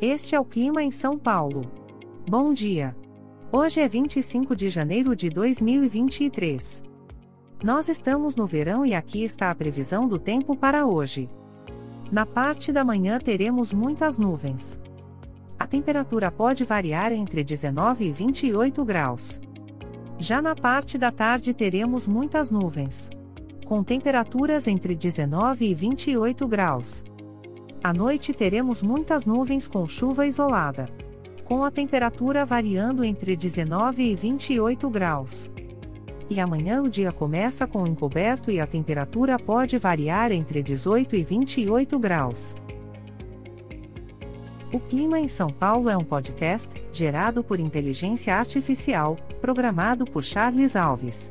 Este é o clima em São Paulo. Bom dia. Hoje é 25 de janeiro de 2023. Nós estamos no verão e aqui está a previsão do tempo para hoje. Na parte da manhã teremos muitas nuvens. A temperatura pode variar entre 19 e 28 graus. Já na parte da tarde teremos muitas nuvens. Com temperaturas entre 19 e 28 graus. À noite teremos muitas nuvens com chuva isolada. Com a temperatura variando entre 19 e 28 graus. E amanhã o dia começa com encoberto e a temperatura pode variar entre 18 e 28 graus. O Clima em São Paulo é um podcast gerado por inteligência artificial, programado por Charles Alves.